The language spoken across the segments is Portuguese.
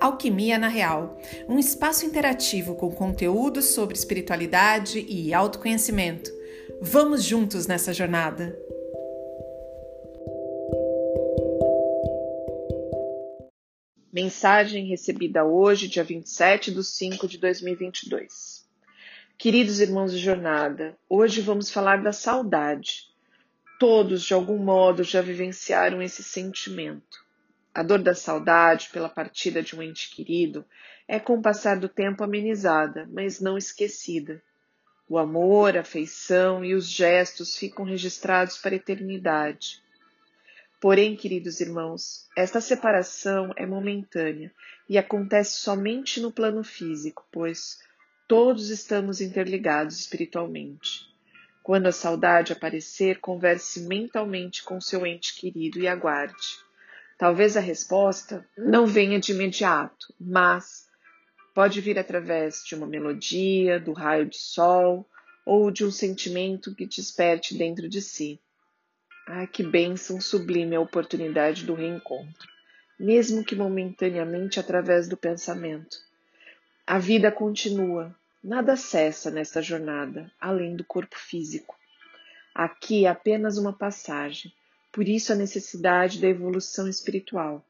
Alquimia na Real, um espaço interativo com conteúdos sobre espiritualidade e autoconhecimento. Vamos juntos nessa jornada! Mensagem recebida hoje, dia 27 de 5 de 2022. Queridos irmãos de jornada, hoje vamos falar da saudade. Todos, de algum modo, já vivenciaram esse sentimento. A dor da saudade pela partida de um ente querido é, com o passar do tempo, amenizada, mas não esquecida. O amor, a afeição e os gestos ficam registrados para a eternidade. Porém, queridos irmãos, esta separação é momentânea e acontece somente no plano físico, pois todos estamos interligados espiritualmente. Quando a saudade aparecer, converse mentalmente com seu ente querido e aguarde. Talvez a resposta não venha de imediato, mas pode vir através de uma melodia, do raio de sol ou de um sentimento que desperte dentro de si. Ah, que bênção sublime a oportunidade do reencontro, mesmo que momentaneamente através do pensamento. A vida continua, nada cessa nesta jornada, além do corpo físico. Aqui é apenas uma passagem, por isso a necessidade da evolução espiritual.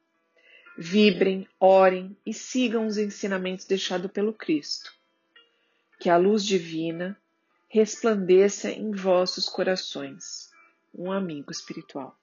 Vibrem, orem e sigam os ensinamentos deixados pelo Cristo. Que a luz divina resplandeça em vossos corações. Um amigo espiritual.